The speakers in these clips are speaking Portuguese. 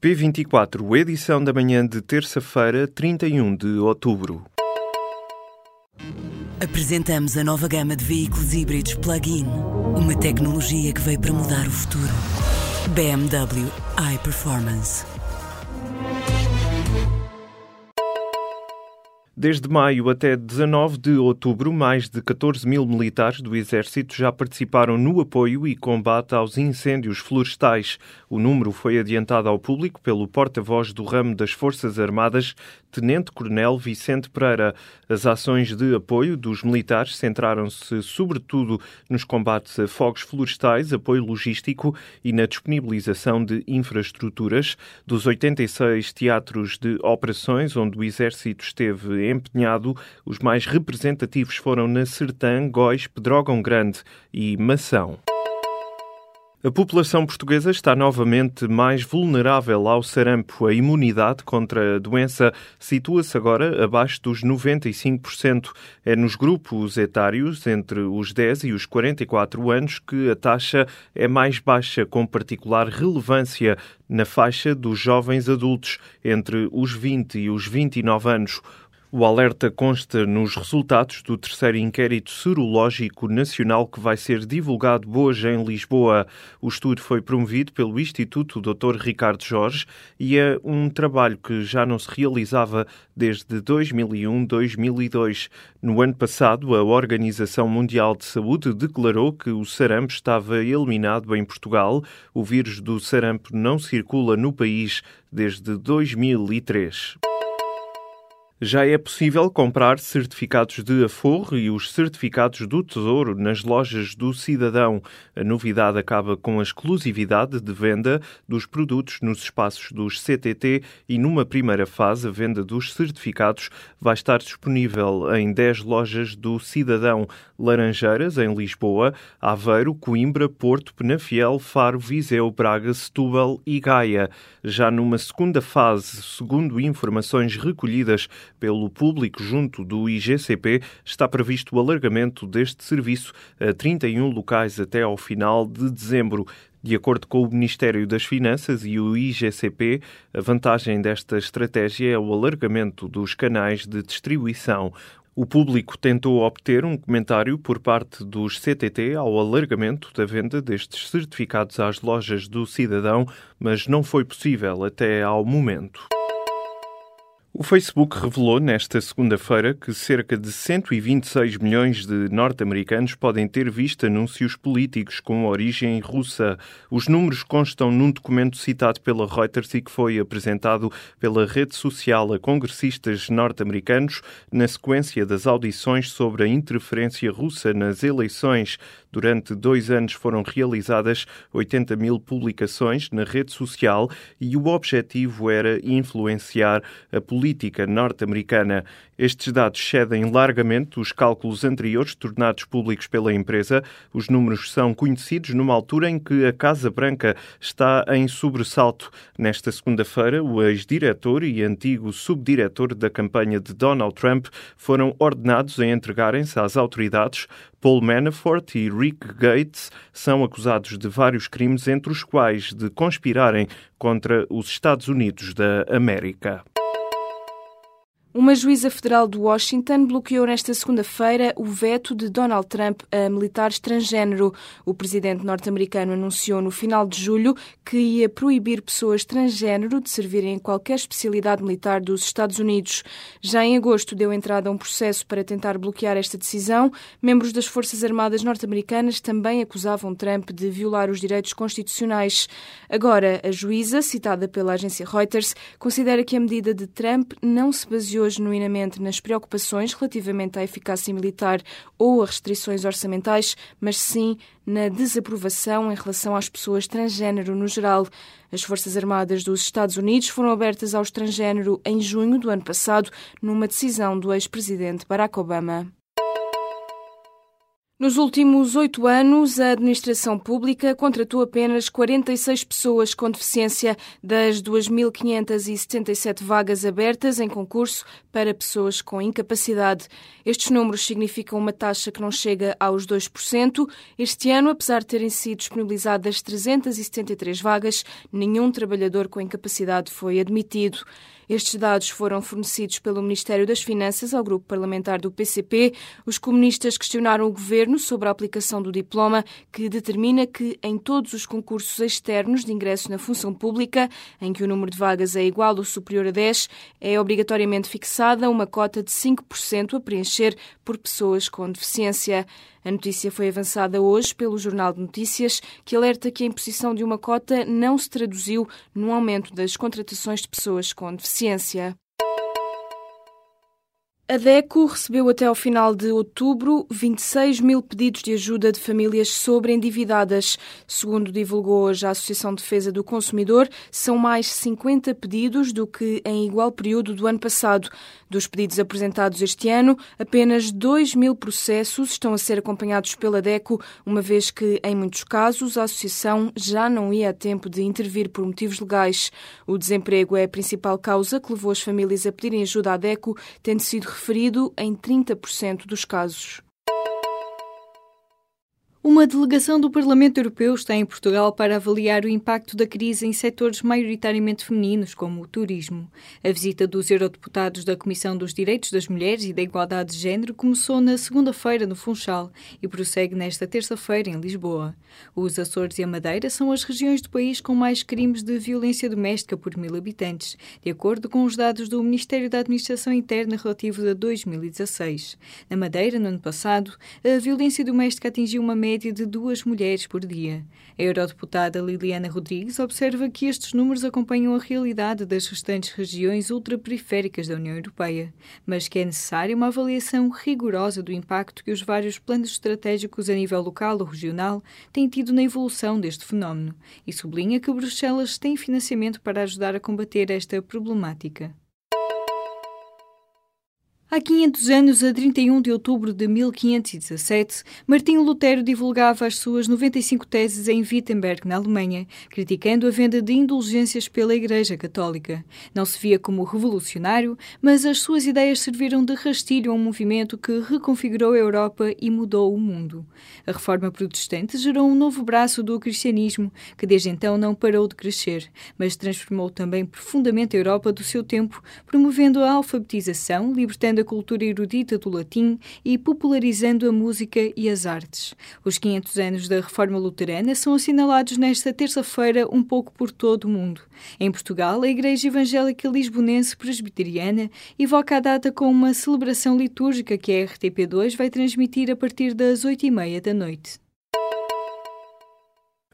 P24, edição da manhã de terça-feira, 31 de outubro. Apresentamos a nova gama de veículos híbridos plug-in. Uma tecnologia que veio para mudar o futuro. BMW iPerformance. Desde maio até 19 de outubro, mais de 14 mil militares do Exército já participaram no apoio e combate aos incêndios florestais. O número foi adiantado ao público pelo porta-voz do ramo das Forças Armadas, Tenente-Coronel Vicente Pereira. As ações de apoio dos militares centraram-se sobretudo nos combates a fogos florestais, apoio logístico e na disponibilização de infraestruturas. Dos 86 teatros de operações onde o Exército esteve empenhado, os mais representativos foram na Sertã, Góis, Pedrógão Grande e Mação. A população portuguesa está novamente mais vulnerável ao sarampo. A imunidade contra a doença situa-se agora abaixo dos 95%. É nos grupos etários entre os 10 e os 44 anos que a taxa é mais baixa, com particular relevância na faixa dos jovens adultos entre os 20 e os 29 anos. O alerta consta nos resultados do terceiro inquérito serológico nacional que vai ser divulgado hoje em Lisboa. O estudo foi promovido pelo Instituto Dr. Ricardo Jorge e é um trabalho que já não se realizava desde 2001-2002. No ano passado, a Organização Mundial de Saúde declarou que o sarampo estava eliminado em Portugal. O vírus do sarampo não circula no país desde 2003. Já é possível comprar certificados de aforro e os certificados do Tesouro nas lojas do Cidadão. A novidade acaba com a exclusividade de venda dos produtos nos espaços dos CTT e, numa primeira fase, a venda dos certificados vai estar disponível em 10 lojas do Cidadão. Laranjeiras, em Lisboa, Aveiro, Coimbra, Porto, Penafiel, Faro, Viseu, Braga, Setúbal e Gaia. Já numa segunda fase, segundo informações recolhidas pelo público junto do IGCP, está previsto o alargamento deste serviço a 31 locais até ao final de dezembro. De acordo com o Ministério das Finanças e o IGCP, a vantagem desta estratégia é o alargamento dos canais de distribuição. O público tentou obter um comentário por parte dos CTT ao alargamento da venda destes certificados às lojas do cidadão, mas não foi possível até ao momento. O Facebook revelou nesta segunda-feira que cerca de 126 milhões de norte-americanos podem ter visto anúncios políticos com origem russa. Os números constam num documento citado pela Reuters e que foi apresentado pela rede social a congressistas norte-americanos na sequência das audições sobre a interferência russa nas eleições. Durante dois anos foram realizadas 80 mil publicações na rede social e o objetivo era influenciar a política norte-americana. Estes dados cedem largamente os cálculos anteriores tornados públicos pela empresa. Os números são conhecidos numa altura em que a Casa Branca está em sobressalto. Nesta segunda-feira, o ex-diretor e antigo subdiretor da campanha de Donald Trump foram ordenados a entregarem-se às autoridades. Paul Manafort e Rick Gates são acusados de vários crimes, entre os quais de conspirarem contra os Estados Unidos da América. Uma juíza federal de Washington bloqueou nesta segunda-feira o veto de Donald Trump a militares transgênero. O presidente norte-americano anunciou no final de julho que ia proibir pessoas transgênero de servirem em qualquer especialidade militar dos Estados Unidos. Já em agosto deu entrada a um processo para tentar bloquear esta decisão. Membros das Forças Armadas norte-americanas também acusavam Trump de violar os direitos constitucionais. Agora, a juíza, citada pela agência Reuters, considera que a medida de Trump não se baseou baseou genuinamente nas preocupações relativamente à eficácia militar ou a restrições orçamentais, mas sim na desaprovação em relação às pessoas transgênero no geral. As Forças Armadas dos Estados Unidos foram abertas ao transgênero em junho do ano passado, numa decisão do ex-presidente Barack Obama. Nos últimos oito anos, a administração pública contratou apenas 46 pessoas com deficiência das 2.577 vagas abertas em concurso para pessoas com incapacidade. Estes números significam uma taxa que não chega aos 2%. Este ano, apesar de terem sido disponibilizadas 373 vagas, nenhum trabalhador com incapacidade foi admitido. Estes dados foram fornecidos pelo Ministério das Finanças ao grupo parlamentar do PCP. Os comunistas questionaram o governo sobre a aplicação do diploma, que determina que em todos os concursos externos de ingresso na função pública, em que o número de vagas é igual ou superior a 10, é obrigatoriamente fixada uma cota de 5% a preencher por pessoas com deficiência. A notícia foi avançada hoje pelo Jornal de Notícias, que alerta que a imposição de uma cota não se traduziu no aumento das contratações de pessoas com deficiência. A DECO recebeu até ao final de outubro 26 mil pedidos de ajuda de famílias sobreendividadas. Segundo divulgou hoje a Associação de Defesa do Consumidor, são mais 50 pedidos do que em igual período do ano passado. Dos pedidos apresentados este ano, apenas 2 mil processos estão a ser acompanhados pela DECO, uma vez que, em muitos casos, a Associação já não ia a tempo de intervir por motivos legais. O desemprego é a principal causa que levou as famílias a pedirem ajuda à DECO, tendo sido referido em 30% dos casos. Uma delegação do Parlamento Europeu está em Portugal para avaliar o impacto da crise em setores maioritariamente femininos, como o turismo. A visita dos eurodeputados da Comissão dos Direitos das Mulheres e da Igualdade de Gênero começou na segunda-feira no Funchal e prossegue nesta terça-feira em Lisboa. Os Açores e a Madeira são as regiões do país com mais crimes de violência doméstica por mil habitantes, de acordo com os dados do Ministério da Administração Interna relativos a 2016. Na Madeira, no ano passado, a violência doméstica atingiu uma média média de duas mulheres por dia. A eurodeputada Liliana Rodrigues observa que estes números acompanham a realidade das restantes regiões ultraperiféricas da União Europeia, mas que é necessária uma avaliação rigorosa do impacto que os vários planos estratégicos a nível local ou regional têm tido na evolução deste fenómeno e sublinha que Bruxelas tem financiamento para ajudar a combater esta problemática. Há 500 anos, a 31 de outubro de 1517, Martinho Lutero divulgava as suas 95 teses em Wittenberg, na Alemanha, criticando a venda de indulgências pela Igreja Católica. Não se via como revolucionário, mas as suas ideias serviram de rastilho a um movimento que reconfigurou a Europa e mudou o mundo. A reforma protestante gerou um novo braço do cristianismo, que desde então não parou de crescer, mas transformou também profundamente a Europa do seu tempo, promovendo a alfabetização, libertando a cultura erudita do latim e popularizando a música e as artes. Os 500 anos da Reforma Luterana são assinalados nesta terça-feira um pouco por todo o mundo. Em Portugal, a Igreja Evangélica Lisbonense Presbiteriana evoca a data com uma celebração litúrgica que a RTP2 vai transmitir a partir das 8h30 da noite.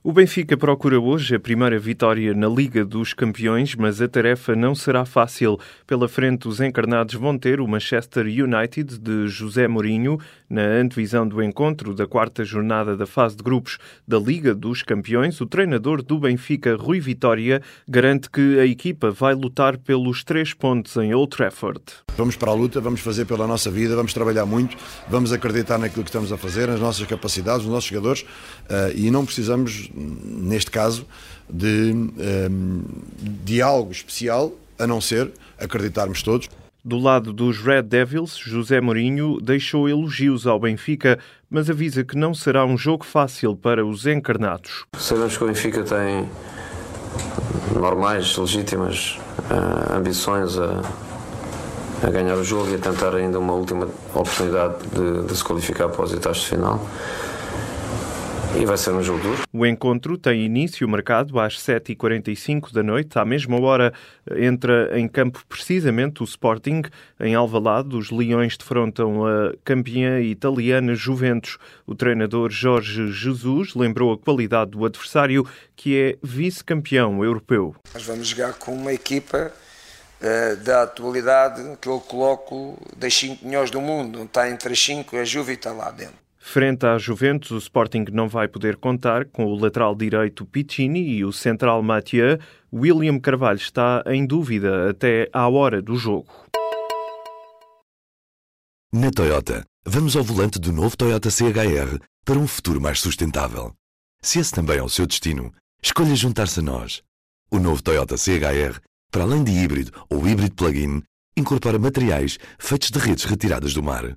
O Benfica procura hoje a primeira vitória na Liga dos Campeões, mas a tarefa não será fácil. Pela frente, os encarnados vão ter o Manchester United de José Mourinho na antevisão do encontro da quarta jornada da fase de grupos da Liga dos Campeões. O treinador do Benfica, Rui Vitória, garante que a equipa vai lutar pelos três pontos em Old Trafford. Vamos para a luta, vamos fazer pela nossa vida, vamos trabalhar muito, vamos acreditar naquilo que estamos a fazer, nas nossas capacidades, nos nossos jogadores eh, e não precisamos neste caso, de, um, de algo especial, a não ser acreditarmos todos. Do lado dos Red Devils, José Mourinho deixou elogios ao Benfica, mas avisa que não será um jogo fácil para os encarnados. Sabemos que o Benfica tem normais, legítimas uh, ambições a, a, ganhar o jogo e a tentar ainda uma última oportunidade de, de se qualificar para os oitavos de final e vai ser um jogo duro. O encontro tem início marcado às 7h45 da noite. À mesma hora entra em campo precisamente o Sporting. Em Alvalade, os Leões defrontam a campeã italiana Juventus. O treinador Jorge Jesus lembrou a qualidade do adversário, que é vice-campeão europeu. Nós vamos jogar com uma equipa uh, da atualidade que eu coloco das cinco melhores do mundo. Não está entre as cinco, a Juve está lá dentro. Frente à Juventus, o Sporting não vai poder contar com o lateral direito Piccini e o central Mathieu. William Carvalho está em dúvida até à hora do jogo. Na Toyota, vamos ao volante do novo Toyota CHR para um futuro mais sustentável. Se esse também é o seu destino, escolha juntar-se a nós. O novo Toyota CHR, para além de híbrido ou híbrido plug-in, incorpora materiais feitos de redes retiradas do mar